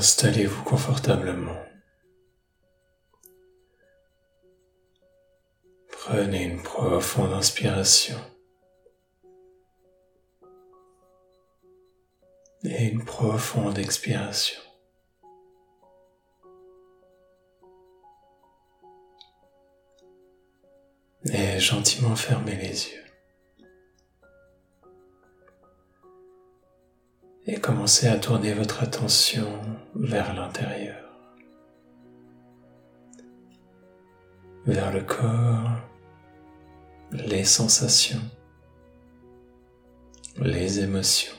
Installez-vous confortablement. Prenez une profonde inspiration et une profonde expiration. Et gentiment fermez les yeux. Et commencez à tourner votre attention vers l'intérieur, vers le corps, les sensations, les émotions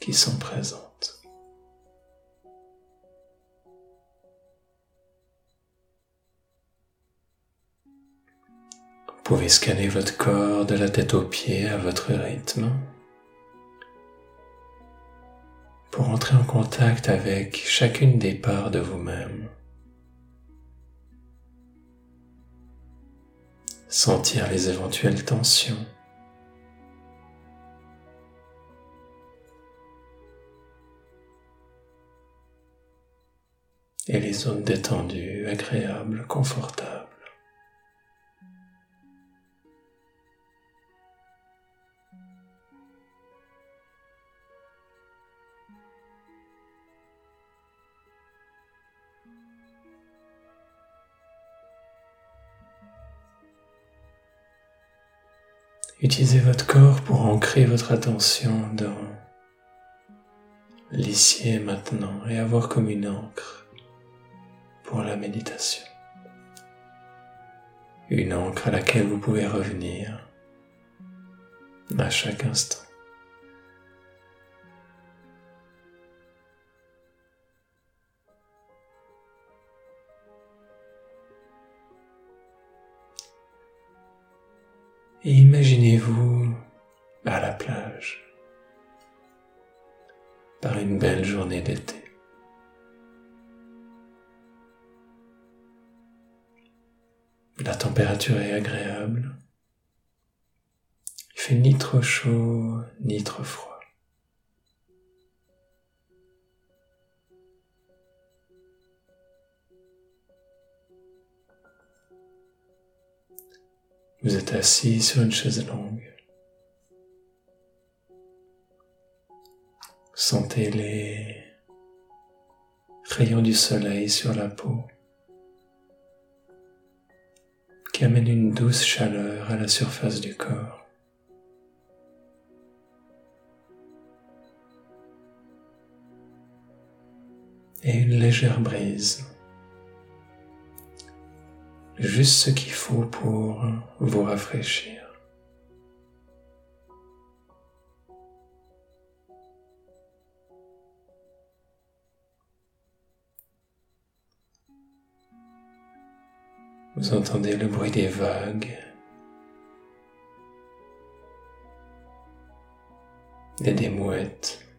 qui sont présentes. Vous pouvez scanner votre corps de la tête aux pieds à votre rythme pour entrer en contact avec chacune des parts de vous-même. Sentir les éventuelles tensions. Et les zones détendues, agréables, confortables. Utilisez votre corps pour ancrer votre attention dans l'ici et maintenant et avoir comme une encre pour la méditation. Une encre à laquelle vous pouvez revenir à chaque instant. Et imaginez-vous à la plage par une belle journée d'été. La température est agréable. Il fait ni trop chaud ni trop froid. Vous êtes assis sur une chaise longue. Sentez les rayons du soleil sur la peau qui amènent une douce chaleur à la surface du corps. Et une légère brise juste ce qu'il faut pour vous rafraîchir. Vous entendez le bruit des vagues des mouettes.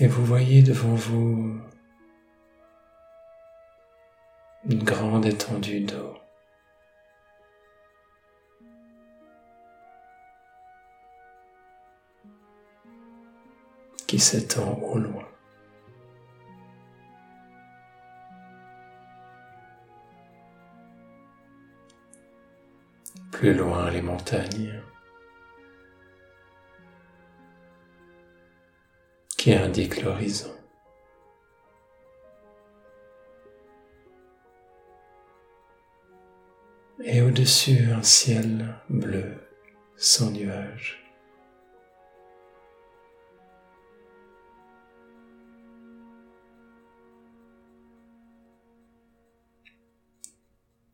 Et vous voyez devant vous une grande étendue d'eau. qui s'étend au loin. Plus loin les montagnes. Qui indique l'horizon. Et au-dessus, un ciel bleu sans nuages.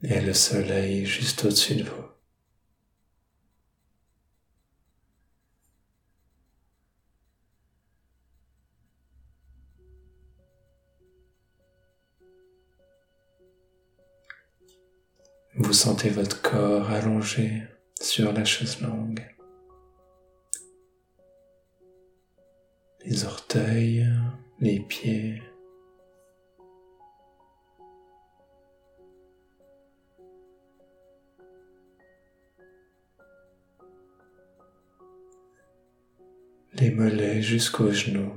Et le soleil juste au-dessus de vous. Vous sentez votre corps allongé sur la chaise longue. Les orteils, les pieds, les mollets jusqu'aux genoux.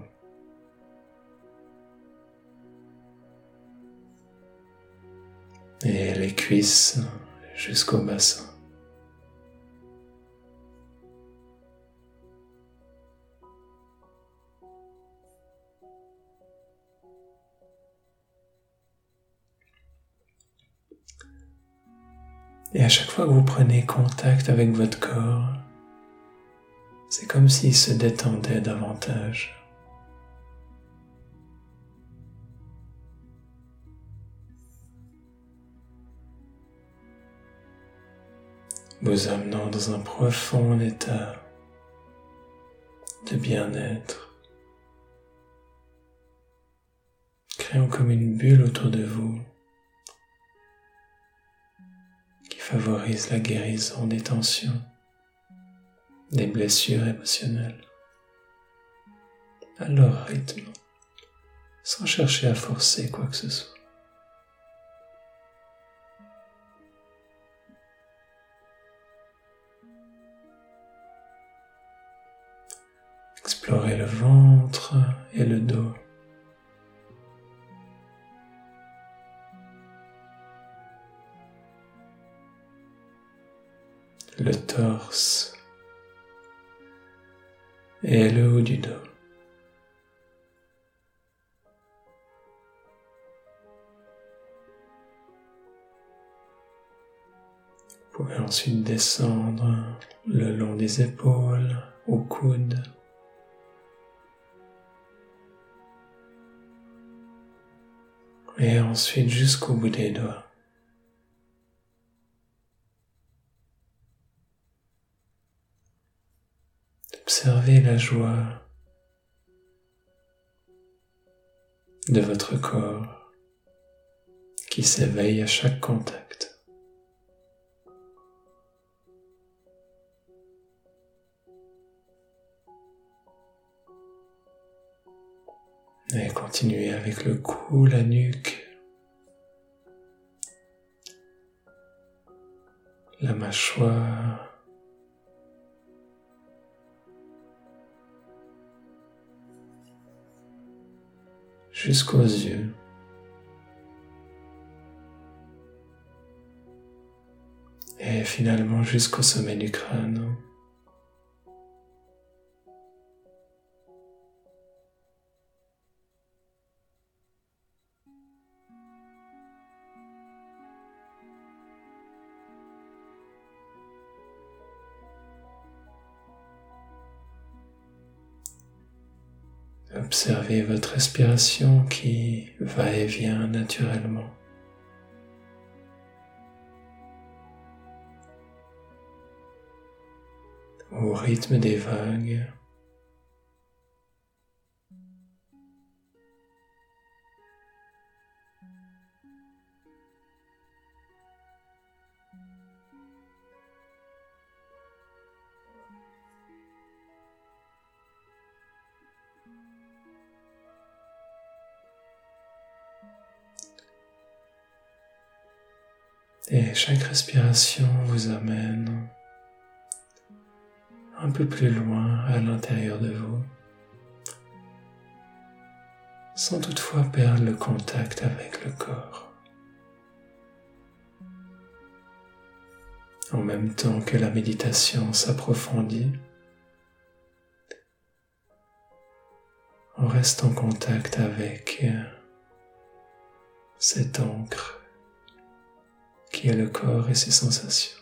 Et les cuisses jusqu'au bassin. Et à chaque fois que vous prenez contact avec votre corps, c'est comme s'il se détendait davantage. Vous amenant dans un profond état de bien-être, créant comme une bulle autour de vous qui favorise la guérison des tensions des blessures émotionnelles à leur rythme, sans chercher à forcer quoi que ce soit. Explorez le ventre et le dos. Le torse et le haut du dos. Vous pouvez ensuite descendre le long des épaules, au coude. Et ensuite jusqu'au bout des doigts. Observez la joie de votre corps qui s'éveille à chaque contact. Et continuez avec le cou, la nuque, la mâchoire, jusqu'aux yeux. Et finalement jusqu'au sommet du crâne. Observez votre respiration qui va et vient naturellement. Au rythme des vagues. Et chaque respiration vous amène un peu plus loin à l'intérieur de vous, sans toutefois perdre le contact avec le corps. En même temps que la méditation s'approfondit, on reste en contact avec cette encre qui est le corps et ses sensations.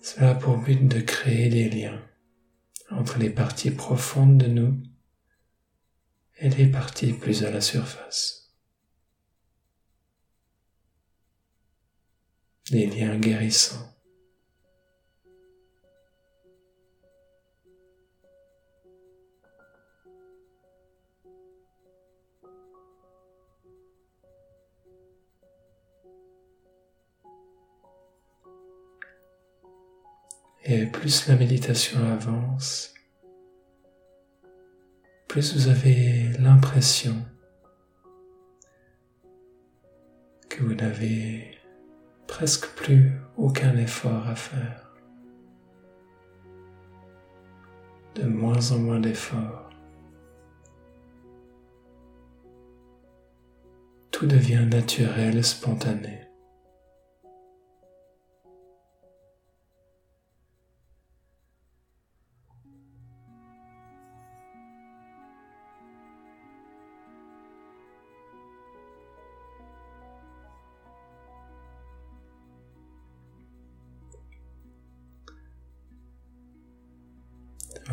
Cela a pour but de créer des liens entre les parties profondes de nous et les parties plus à la surface. Des liens guérissants. Et plus la méditation avance, plus vous avez l'impression que vous n'avez presque plus aucun effort à faire. De moins en moins d'efforts. Tout devient naturel et spontané.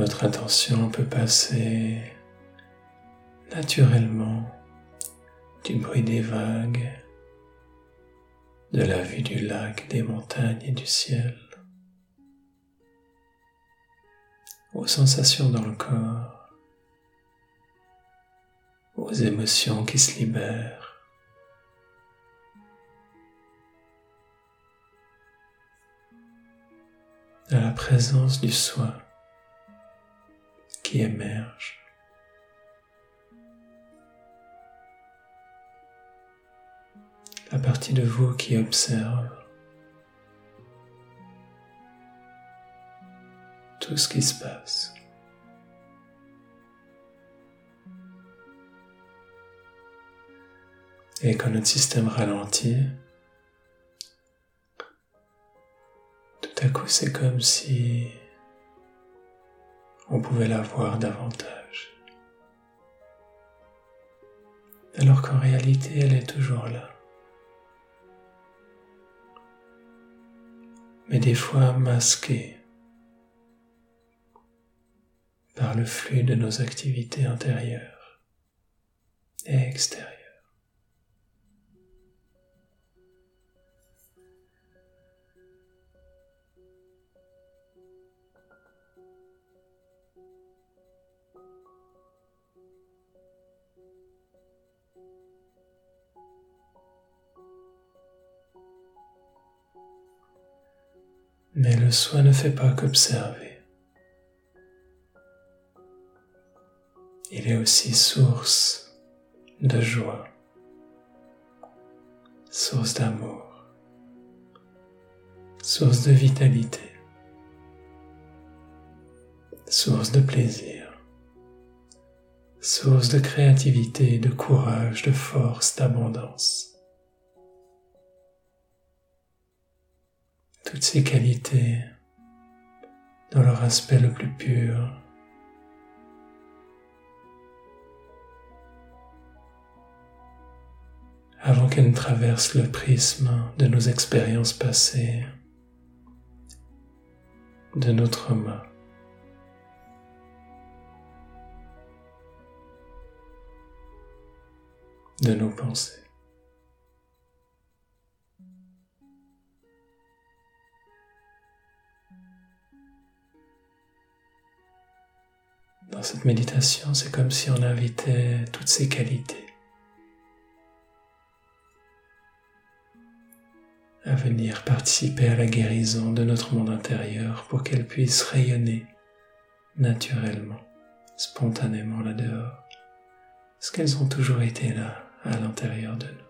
Votre attention peut passer naturellement du bruit des vagues, de la vue du lac, des montagnes et du ciel, aux sensations dans le corps, aux émotions qui se libèrent. à la présence du soi qui émerge. La partie de vous qui observe tout ce qui se passe. Et quand notre système ralentit, tout à coup c'est comme si on pouvait la voir davantage. Alors qu'en réalité, elle est toujours là. Mais des fois masquée par le flux de nos activités intérieures et extérieures. Mais le soi ne fait pas qu'observer. Il est aussi source de joie, source d'amour, source de vitalité, source de plaisir, source de créativité, de courage, de force, d'abondance. toutes ces qualités dans leur aspect le plus pur. avant qu'elles ne traversent le prisme de nos expériences passées, de notre main. De nos pensées. Dans cette méditation, c'est comme si on invitait toutes ces qualités à venir participer à la guérison de notre monde intérieur pour qu'elles puissent rayonner naturellement, spontanément là-dehors, parce qu'elles ont toujours été là à l'intérieur de nous.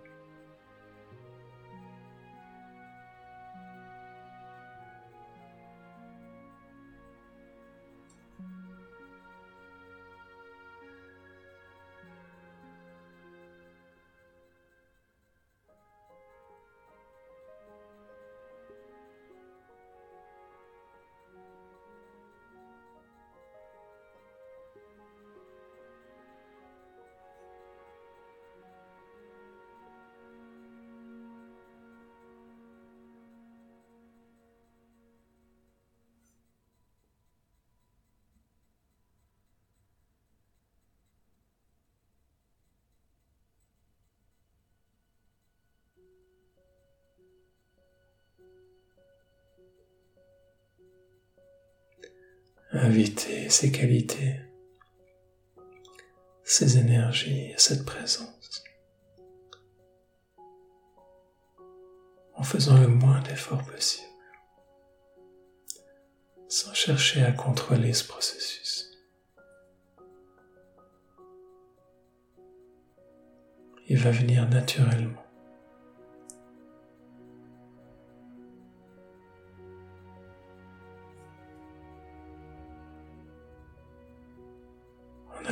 Inviter ces qualités, ces énergies, cette présence, en faisant le moins d'efforts possible, sans chercher à contrôler ce processus. Il va venir naturellement.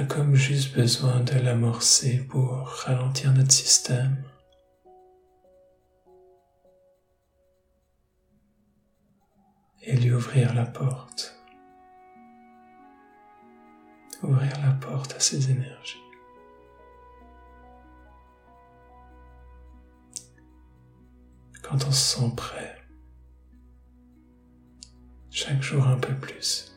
Comme juste besoin de l'amorcer pour ralentir notre système. et lui ouvrir la porte. Ouvrir la porte à ses énergies. Quand on se sent prêt, chaque jour un peu plus.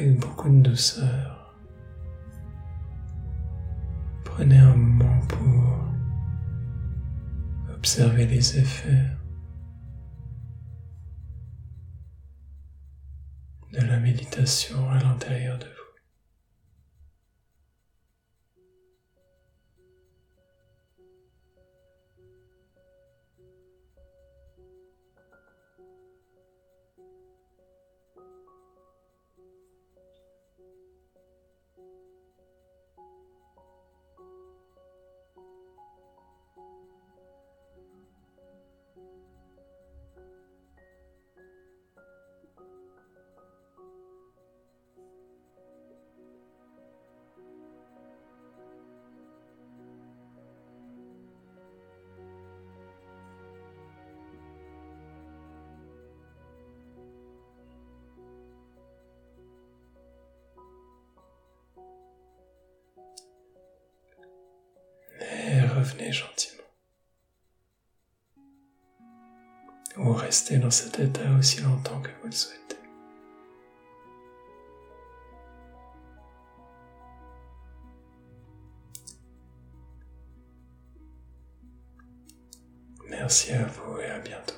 Avec beaucoup de douceur, prenez un moment pour observer les effets de la méditation à l'intérieur de vous. revenez gentiment. Ou restez dans cet état aussi longtemps que vous le souhaitez. Merci à vous et à bientôt.